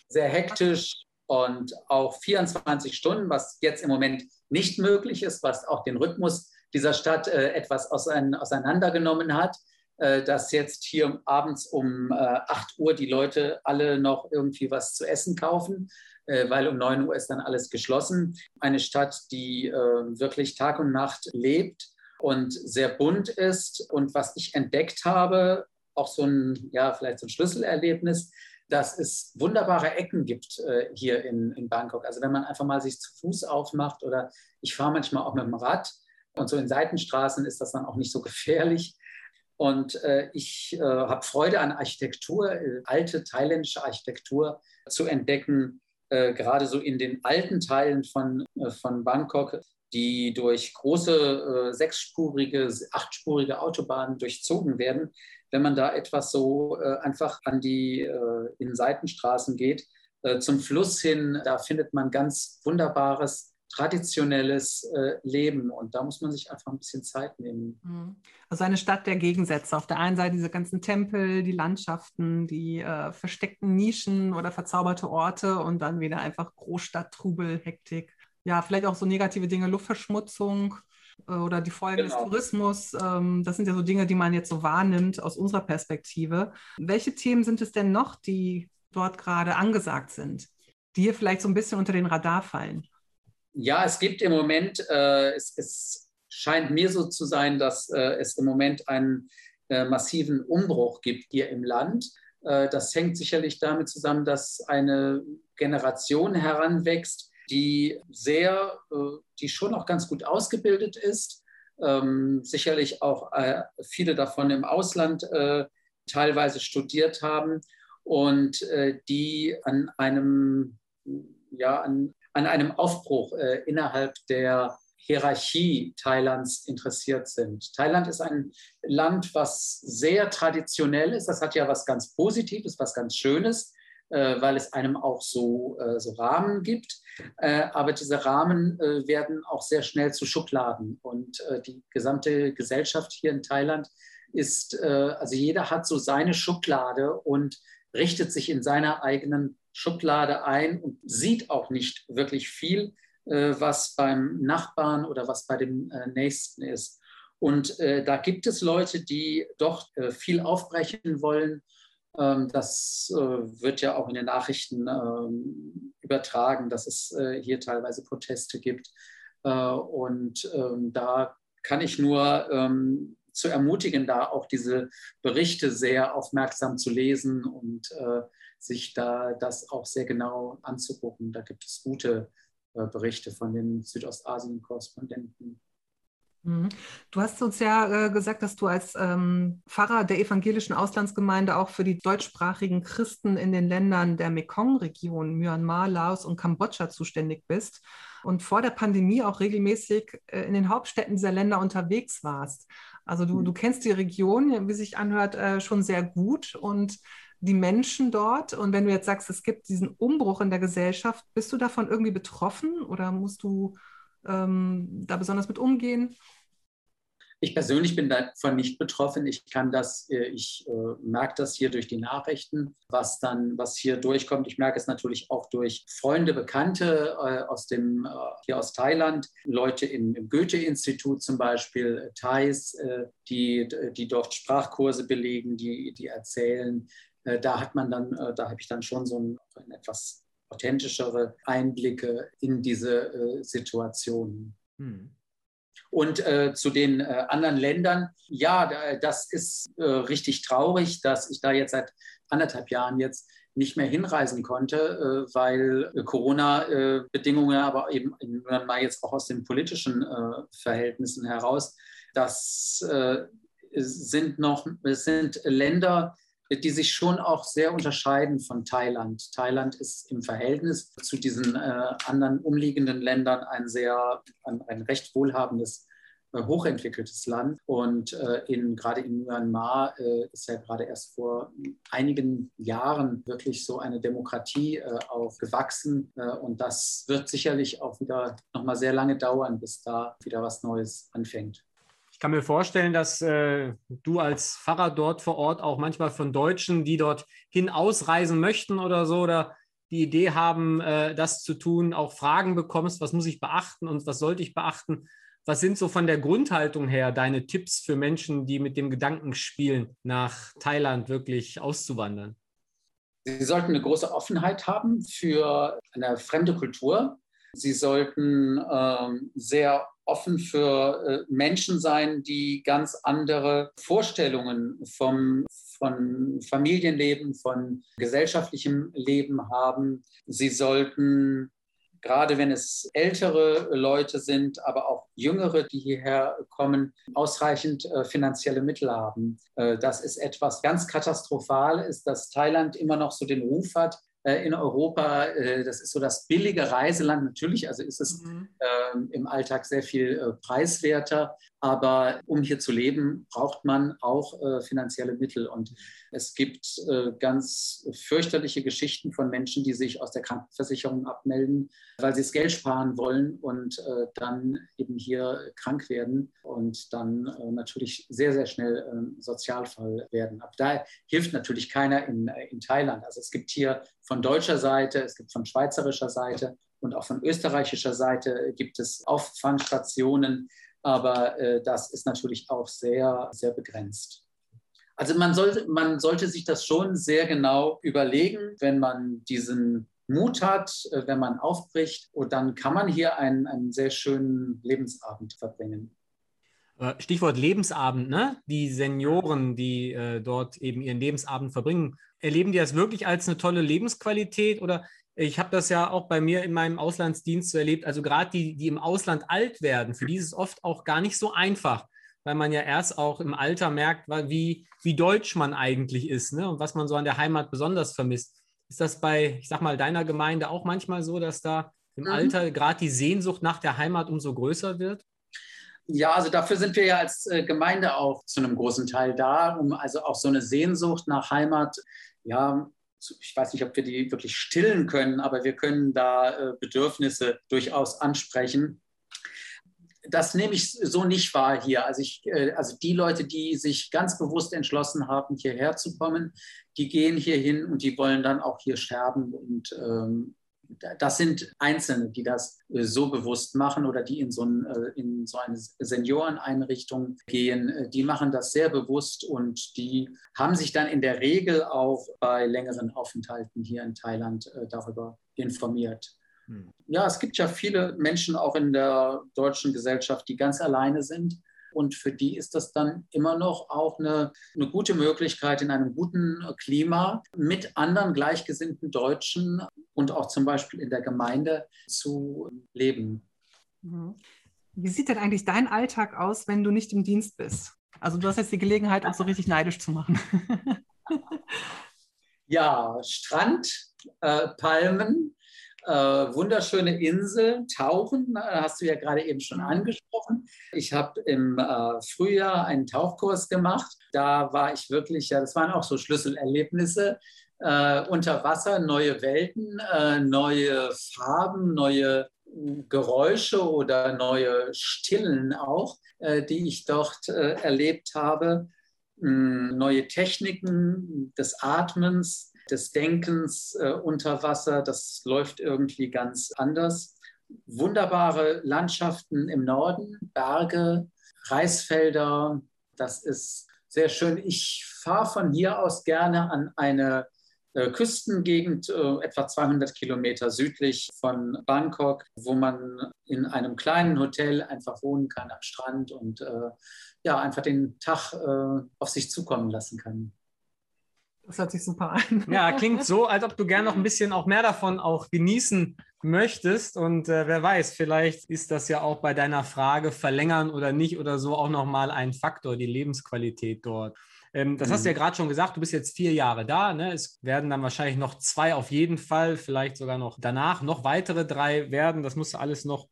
sehr hektisch und auch 24 Stunden, was jetzt im Moment nicht möglich ist, was auch den Rhythmus dieser Stadt äh, etwas auseinandergenommen hat, dass jetzt hier abends um äh, 8 Uhr die Leute alle noch irgendwie was zu essen kaufen, äh, weil um 9 Uhr ist dann alles geschlossen. Eine Stadt, die äh, wirklich Tag und Nacht lebt und sehr bunt ist. Und was ich entdeckt habe, auch so ein, ja, vielleicht so ein Schlüsselerlebnis, dass es wunderbare Ecken gibt äh, hier in, in Bangkok. Also wenn man einfach mal sich zu Fuß aufmacht oder ich fahre manchmal auch mit dem Rad, Und so in Seitenstraßen ist das dann auch nicht so gefährlich. Und äh, ich äh, habe Freude an Architektur, äh, alte thailändische Architektur zu entdecken, äh, gerade so in den alten Teilen von, äh, von Bangkok, die durch große äh, sechsspurige, achtspurige Autobahnen durchzogen werden. Wenn man da etwas so einfach an die in Seitenstraßen geht, zum Fluss hin, da findet man ganz wunderbares traditionelles äh, Leben. Und da muss man sich einfach ein bisschen Zeit nehmen. Mhm. Also eine Stadt der Gegensätze. Auf der einen Seite diese ganzen Tempel, die Landschaften, die äh, versteckten Nischen oder verzauberte Orte und dann wieder einfach Großstadt, Trubel, Hektik. Ja, vielleicht auch so negative Dinge, Luftverschmutzung äh, oder die Folgen genau. des Tourismus. Ähm, das sind ja so Dinge, die man jetzt so wahrnimmt aus unserer Perspektive. Welche Themen sind es denn noch, die dort gerade angesagt sind, die hier vielleicht so ein bisschen unter den Radar fallen? Ja, es gibt im Moment, äh, es, es, scheint mir so zu sein, dass äh, es im Moment einen äh, massiven Umbruch gibt hier im Land. Äh, das hängt sicherlich damit zusammen, dass eine Generation heranwächst, die sehr, äh, die schon auch ganz gut ausgebildet ist, ähm, sicherlich auch äh, viele davon im Ausland teilweise studiert haben und die an einem ja, an an einem Aufbruch äh, innerhalb der Hierarchie Thailands interessiert sind. Thailand ist ein Land, was sehr traditionell ist. Das hat ja was ganz Positives, was ganz Schönes, äh, weil es einem auch so, äh, so Rahmen gibt. Äh, aber diese Rahmen äh, werden auch sehr schnell zu Schubladen. Und äh, die gesamte Gesellschaft hier in Thailand ist, also jeder hat so seine Schublade und richtet sich in seiner eigenen Schublade ein und sieht auch nicht wirklich viel, äh, was beim Nachbarn oder was bei dem äh, Nächsten ist. Und äh, da gibt es Leute, die doch viel aufbrechen wollen. Ähm, das wird ja auch in den Nachrichten ähm, übertragen, dass es hier teilweise Proteste gibt. und ähm, da kann ich nur zu ermutigen, da auch diese Berichte sehr aufmerksam zu lesen und äh, sich da das auch sehr genau anzugucken. Da gibt es gute äh, Berichte von den Südostasien-Korrespondenten. Mhm. Du hast uns ja äh, gesagt, dass du als ähm, Pfarrer der evangelischen Auslandsgemeinde auch für die deutschsprachigen Christen in den Ländern der Mekong-Region, Myanmar, Laos und Kambodscha zuständig bist und vor der Pandemie auch regelmäßig äh, in den Hauptstädten dieser Länder unterwegs warst. Also du, du mhm. kennst die Region, wie sich anhört, schon sehr gut und die Menschen dort. Und wenn du jetzt sagst, es gibt diesen Umbruch in der Gesellschaft, bist du davon irgendwie betroffen oder musst du ähm, da besonders mit umgehen? Ich persönlich bin davon nicht betroffen. Ich kann das, äh, ich äh, merke das hier durch die Nachrichten, was dann, was hier durchkommt. Ich merke es natürlich auch durch Freunde, Bekannte äh, aus dem, hier aus Thailand, Leute im, Goethe-Institut zum Beispiel, Thais, die, die dort Sprachkurse belegen, die, die erzählen, äh, da hat man dann, äh, da habe ich dann schon so ein, ein etwas authentischere Einblicke in diese äh, Situationen. Hm. Und äh, zu den äh, anderen Ländern, ja, das ist äh, richtig traurig, dass ich da jetzt seit anderthalb Jahren jetzt nicht mehr hinreisen konnte, weil Corona-Bedingungen, aber eben mal jetzt auch aus den politischen Verhältnissen heraus, das sind noch, es sind Länder, die sich schon auch sehr unterscheiden von Thailand. Thailand ist im Verhältnis zu diesen äh, anderen umliegenden Ländern ein sehr, ein, ein recht wohlhabendes, äh, hochentwickeltes Land. Und äh, in, gerade in Myanmar äh, ist ja gerade erst vor einigen Jahren wirklich so eine Demokratie äh, auch gewachsen. Äh, und das wird sicherlich auch wieder noch mal sehr lange dauern, bis da wieder was Neues anfängt. Ich kann mir vorstellen, dass äh, du als Pfarrer dort vor Ort auch manchmal von Deutschen, die dort hin ausreisen möchten oder so, oder die Idee haben, äh, das zu tun, auch Fragen bekommst, was muss ich beachten und was sollte ich beachten? Was sind so von der Grundhaltung her deine Tipps für Menschen, die mit dem Gedanken spielen, nach Thailand wirklich auszuwandern? Sie sollten eine große Offenheit haben für eine fremde Kultur. Sie sollten ähm, sehr offen für äh, Menschen sein, die ganz andere Vorstellungen vom, von Familienleben, von gesellschaftlichem Leben haben. Sie sollten gerade wenn es ältere Leute sind, aber auch jüngere, die hierher kommen, ausreichend äh, finanzielle Mittel haben. Äh, das ist etwas ganz katastrophal ist, dass Thailand immer noch so den Ruf hat, in Europa. Äh, das ist so das billige Reiseland. Natürlich, also ist es mhm. äh, im Alltag sehr viel äh, preiswerter. Aber um hier zu leben, braucht man auch äh, finanzielle Mittel. Und es gibt äh, ganz fürchterliche Geschichten von Menschen, die sich aus der Krankenversicherung abmelden, weil sie das Geld sparen wollen und dann eben hier krank werden und dann natürlich sehr, sehr schnell Sozialfall werden. Aber da hilft natürlich keiner in, in Thailand. Also es gibt hier von deutscher Seite, es gibt von schweizerischer Seite und auch von österreichischer Seite gibt es Auffangstationen, aber äh, das ist natürlich auch sehr, sehr begrenzt. Also man sollte, man sollte sich das schon sehr genau überlegen, wenn man diesen Mut hat, äh, wenn man aufbricht, und dann kann man hier einen, einen sehr schönen Lebensabend verbringen. Äh, Stichwort Lebensabend, ne? Die Senioren, die äh, dort eben ihren Lebensabend verbringen, erleben die das wirklich als eine tolle Lebensqualität oder ich habe das ja auch bei mir in meinem Auslandsdienst so erlebt, also gerade die, die im Ausland alt werden, für die ist es oft auch gar nicht so einfach, weil man ja erst auch im Alter merkt, wie, wie deutsch man eigentlich ist ne? und was man so an der Heimat besonders vermisst. Ist das bei, ich sag mal, deiner Gemeinde auch manchmal so, dass da im mhm. Alter gerade die Sehnsucht nach der Heimat umso größer wird? Ja, also dafür sind wir ja als äh, Gemeinde auch zu einem großen Teil da, um also auch so eine Sehnsucht nach Heimat, ja, ich weiß nicht, ob wir die wirklich stillen können, aber wir können da äh, Bedürfnisse durchaus ansprechen. Das nehme ich so nicht wahr hier. Also, ich, äh, also die Leute, die sich ganz bewusst entschlossen haben, hierher zu kommen, die gehen hier hin und die wollen dann auch hier sterben und ähm, das sind Einzelne, die das äh, so bewusst machen oder die in so, ein, äh, in so eine Senioreneinrichtung gehen. Äh, die machen das sehr bewusst und die haben sich dann in der Regel auch bei längeren Aufenthalten hier in Thailand darüber informiert. Hm. Ja, es gibt ja viele Menschen auch in der deutschen Gesellschaft, die ganz alleine sind und für die ist das dann immer noch auch eine, eine gute Möglichkeit, in einem guten Klima mit anderen gleichgesinnten Deutschen und auch zum Beispiel in der Gemeinde zu leben. Mhm. Wie sieht denn eigentlich dein Alltag aus, wenn du nicht im Dienst bist? Also du hast jetzt die Gelegenheit, uns so richtig neidisch zu machen. ja, Strand, äh, Palmen, äh, wunderschöne Insel, Tauchen, äh, hast du ja gerade eben schon angesprochen. Ich habe im äh, Frühjahr einen Tauchkurs gemacht. Da war ich wirklich, ja, das waren auch so Schlüsselerlebnisse. Äh, unter Wasser, neue Welten, äh, neue Farben, neue Geräusche oder neue Stillen auch, äh, die ich dort erlebt habe. Hm, neue Techniken des Atmens, des Denkens äh, unter Wasser. Das läuft irgendwie ganz anders. Wunderbare Landschaften im Norden, Berge, Reisfelder. Das ist sehr schön. Ich fahre von hier aus gerne an eine äh, Küstengegend, äh, etwa 200 Kilometer südlich von Bangkok, wo man in einem kleinen Hotel einfach wohnen kann am Strand und äh, ja, einfach den Tag äh, auf sich zukommen lassen kann. Das hört sich super an. Ja, klingt so, als ob du gern noch ein bisschen auch mehr davon auch genießen möchtest. Und äh, wer weiß, vielleicht ist das ja auch bei deiner Frage verlängern oder nicht oder so auch nochmal ein Faktor, die Lebensqualität dort. Ähm, das mhm. hast du ja mhm. gerade schon gesagt, du bist jetzt vier Jahre da. Ne? Es werden dann wahrscheinlich noch zwei auf jeden Fall, vielleicht sogar noch danach noch weitere drei werden. Das musst du alles noch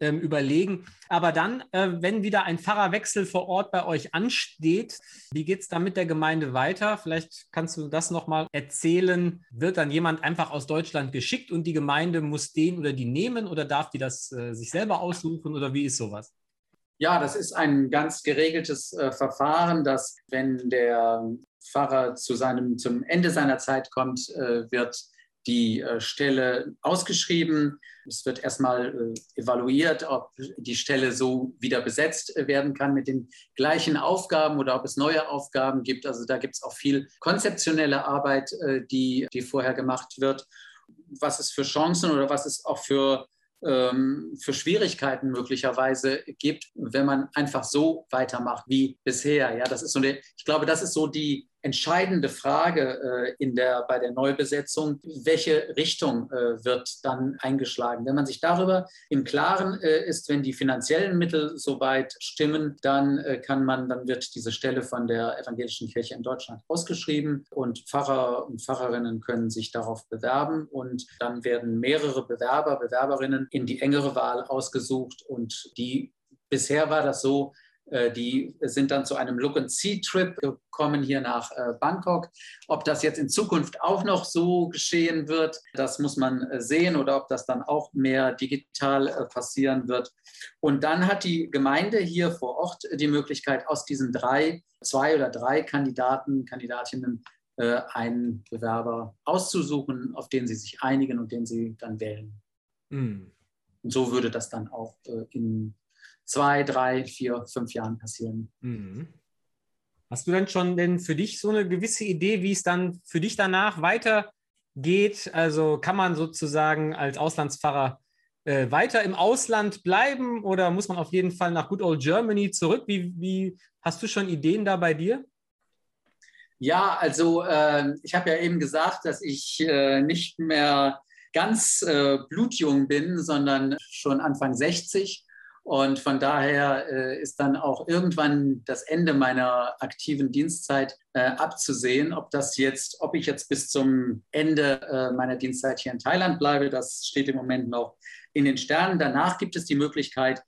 ähm, überlegen. Aber dann, äh, wenn wieder ein Pfarrerwechsel vor Ort bei euch ansteht, wie geht es dann mit der Gemeinde weiter? Vielleicht kannst du das nochmal erzählen. Wird dann jemand einfach aus Deutschland geschickt und die Gemeinde muss den oder die nehmen oder darf die das äh, sich selber aussuchen oder wie ist sowas? Ja, das ist ein ganz geregeltes äh, Verfahren, dass wenn der Pfarrer zu seinem, zum Ende seiner Zeit kommt, äh, wird die äh, Stelle ausgeschrieben. Es wird erstmal äh, evaluiert, ob die Stelle so wieder besetzt äh, werden kann mit den gleichen Aufgaben oder ob es neue Aufgaben gibt. Also da gibt es auch viel konzeptionelle Arbeit, die, die vorher gemacht wird. Was es für Chancen oder was es auch für ähm, für Schwierigkeiten möglicherweise gibt, wenn man einfach so weitermacht wie bisher. Ja, das ist so eine, ich glaube, das ist so die entscheidende Frage äh, in der, bei der Neubesetzung, welche Richtung äh, wird dann eingeschlagen. Wenn man sich darüber im Klaren äh, ist, wenn die finanziellen Mittel soweit stimmen, dann äh, kann man, dann wird diese Stelle von der evangelischen Kirche in Deutschland ausgeschrieben und Pfarrer und Pfarrerinnen können sich darauf bewerben und dann werden mehrere Bewerber, Bewerberinnen in die engere Wahl ausgesucht und die Bisher war das so, die sind dann zu einem Look-and-See-Trip gekommen hier nach äh, Bangkok. Ob das jetzt in Zukunft auch noch so geschehen wird, das muss man äh, sehen oder ob das dann auch mehr digital passieren wird. Und dann hat die Gemeinde hier vor Ort die Möglichkeit, aus diesen drei, zwei oder drei Kandidaten, Kandidatinnen einen Bewerber auszusuchen, auf den sie sich einigen und den sie dann wählen. Mhm. Und so würde das dann auch in zwei, drei, vier, fünf Jahren passieren. Mhm. Hast du denn schon denn für dich so eine gewisse Idee, wie es dann für dich danach weitergeht? Also kann man sozusagen als Auslandspfarrer äh, weiter im Ausland bleiben oder muss man auf jeden Fall nach Good Old Germany zurück? Wie, wie hast du schon Ideen da bei dir? Ja, also äh, ich habe ja eben gesagt, dass ich äh, nicht mehr ganz äh, blutjung bin, sondern schon Anfang 60 und von daher äh, ist dann auch irgendwann das Ende meiner aktiven Dienstzeit äh, abzusehen, ob das jetzt, ob ich jetzt bis zum Ende äh, meiner Dienstzeit hier in Thailand bleibe, das steht im Moment noch in den Sternen. Danach gibt es die Möglichkeit,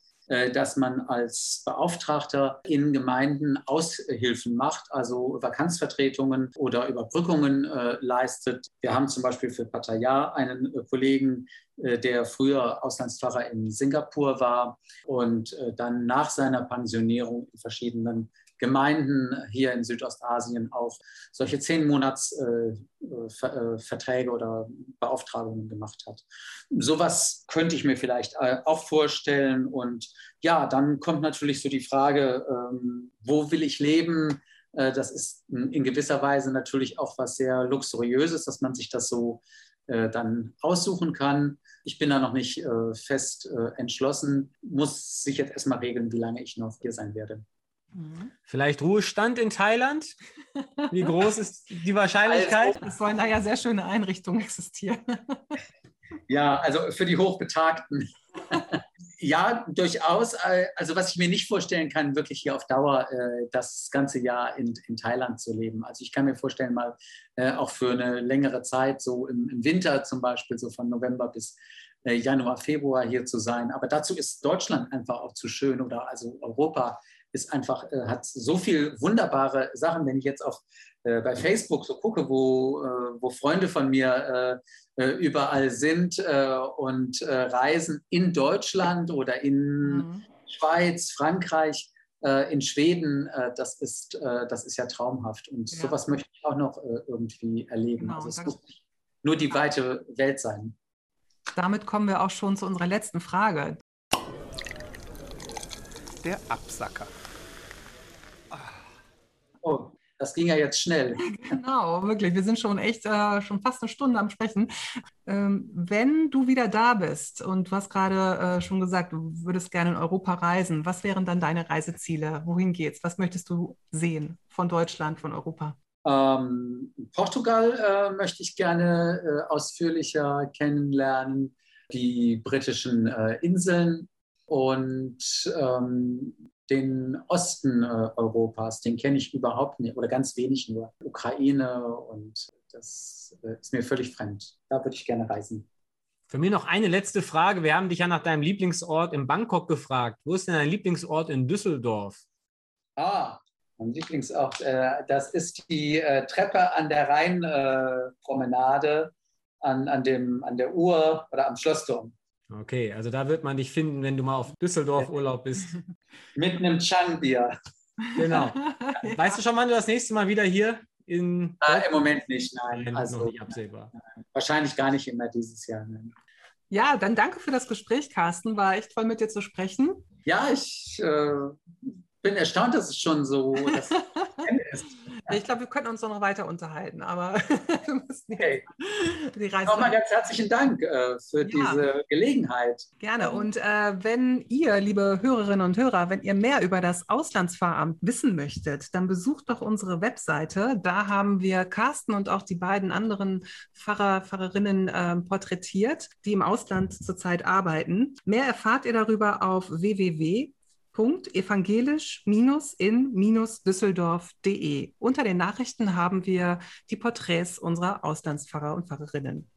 dass man als Beauftragter in Gemeinden Aushilfen macht, also Vakanzvertretungen oder Überbrückungen äh, leistet. Wir haben zum Beispiel für Pattaya einen äh, Kollegen, äh, der früher Auslandspfarrer in Singapur war und äh, dann nach seiner Pensionierung in verschiedenen Gemeinden hier in Südostasien auch solche zehn Monats äh, äh, Verträge oder Beauftragungen gemacht hat. Sowas könnte ich mir vielleicht äh, auch vorstellen. Und ja, dann kommt natürlich so die Frage, ähm, wo will ich leben? Das ist in gewisser Weise natürlich auch was sehr Luxuriöses, dass man sich das so dann aussuchen kann. Ich bin da noch nicht fest entschlossen, muss sich jetzt erstmal regeln, wie lange ich noch hier sein werde. Mhm. Vielleicht Ruhestand in Thailand? Wie groß ist die Wahrscheinlichkeit? Also, es sollen da ja sehr schöne Einrichtungen existieren. Ja, also für die Hochbetagten. Ja, durchaus. Also was ich mir nicht vorstellen kann, wirklich hier auf Dauer äh, das ganze Jahr in, in Thailand zu leben. Also ich kann mir vorstellen, mal äh, auch für eine längere Zeit, so im, im Winter zum Beispiel, so von November bis äh, Januar, Februar hier zu sein. Aber dazu ist Deutschland einfach auch zu schön oder also Europa ist einfach, äh, hat so viel wunderbare Sachen, wenn ich jetzt auch äh, bei Facebook so gucke, wo, äh, wo Freunde von mir äh, äh, überall sind äh, und reisen in Deutschland oder in mhm. Schweiz, Frankreich, in Schweden, das, ist, das ist ja traumhaft. Und ja. sowas möchte ich auch noch irgendwie erleben. Genau, also es muss nicht nur die weite Welt sein. Damit kommen wir auch schon zu unserer letzten Frage. Der Absacker. Oh, das ging ja jetzt schnell. Genau, wirklich. Wir sind schon echt äh, schon fast eine Stunde am Sprechen. Ähm, wenn du wieder da bist und du hast gerade äh, schon gesagt, du würdest gerne in Europa reisen, was wären dann deine Reiseziele? Wohin geht's? Was möchtest du sehen von Deutschland, von Europa? Ähm, Portugal äh, möchte ich gerne äh, ausführlicher kennenlernen, die britischen äh, Inseln und ähm, den Osten äh, Europas, den kenne ich überhaupt nicht oder ganz wenig nur. Ukraine und das äh, ist mir völlig fremd. Da würde ich gerne reisen. Für mich noch eine letzte Frage. Wir haben dich ja nach deinem Lieblingsort in Bangkok gefragt. Wo ist denn dein Lieblingsort in Düsseldorf? Ah, mein Lieblingsort, äh, das ist die äh, Treppe an der Rheinpromenade an, an, an der Uhr oder am Schlossturm. Okay, also da wird man dich finden, wenn du mal auf Düsseldorf Urlaub bist. Mit einem Chang-Bier. Genau. Weißt du schon, wann du das nächste Mal wieder hier in. Ah, Im Moment nicht, nein. nein also, noch nicht absehbar. Wahrscheinlich gar nicht immer dieses Jahr. Nein. Ja, dann danke für das Gespräch, Carsten. War echt toll, mit dir zu sprechen. Ja, ich äh, bin erstaunt, dass es schon so das ist. Ich glaube, wir könnten uns noch weiter unterhalten, aber wir müssen okay. die Reise. Nochmal ganz herzlichen Dank äh, für ja. diese Gelegenheit. Gerne. Und äh, wenn ihr, liebe Hörerinnen und Hörer, wenn ihr mehr über das Auslandsfahramt wissen möchtet, dann besucht doch unsere Webseite. Da haben wir Carsten und auch die beiden anderen Pfarrer, Pfarrerinnen äh, porträtiert, die im Ausland zurzeit arbeiten. Mehr erfahrt ihr darüber auf www www.evangelisch-in-düsseldorf.de. Unter den Nachrichten haben wir die Porträts unserer Auslandspfarrer und Pfarrerinnen.